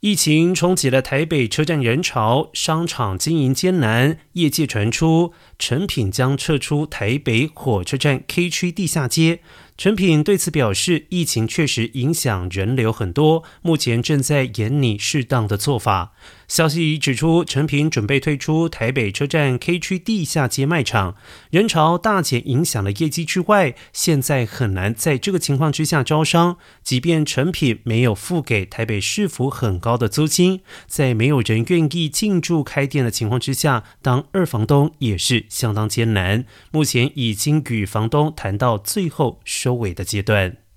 疫情冲击了台北车站人潮，商场经营艰难。业界传出，成品将撤出台北火车站 K 区地下街。陈品对此表示，疫情确实影响人流很多，目前正在研拟适当的做法。消息已指出，陈品准备退出台北车站 K 区地下街卖场，人潮大减影响了业绩之外，现在很难在这个情况之下招商。即便成品没有付给台北市府很高的租金，在没有人愿意进驻开店的情况之下，当二房东也是相当艰难。目前已经与房东谈到最后。收尾的阶段。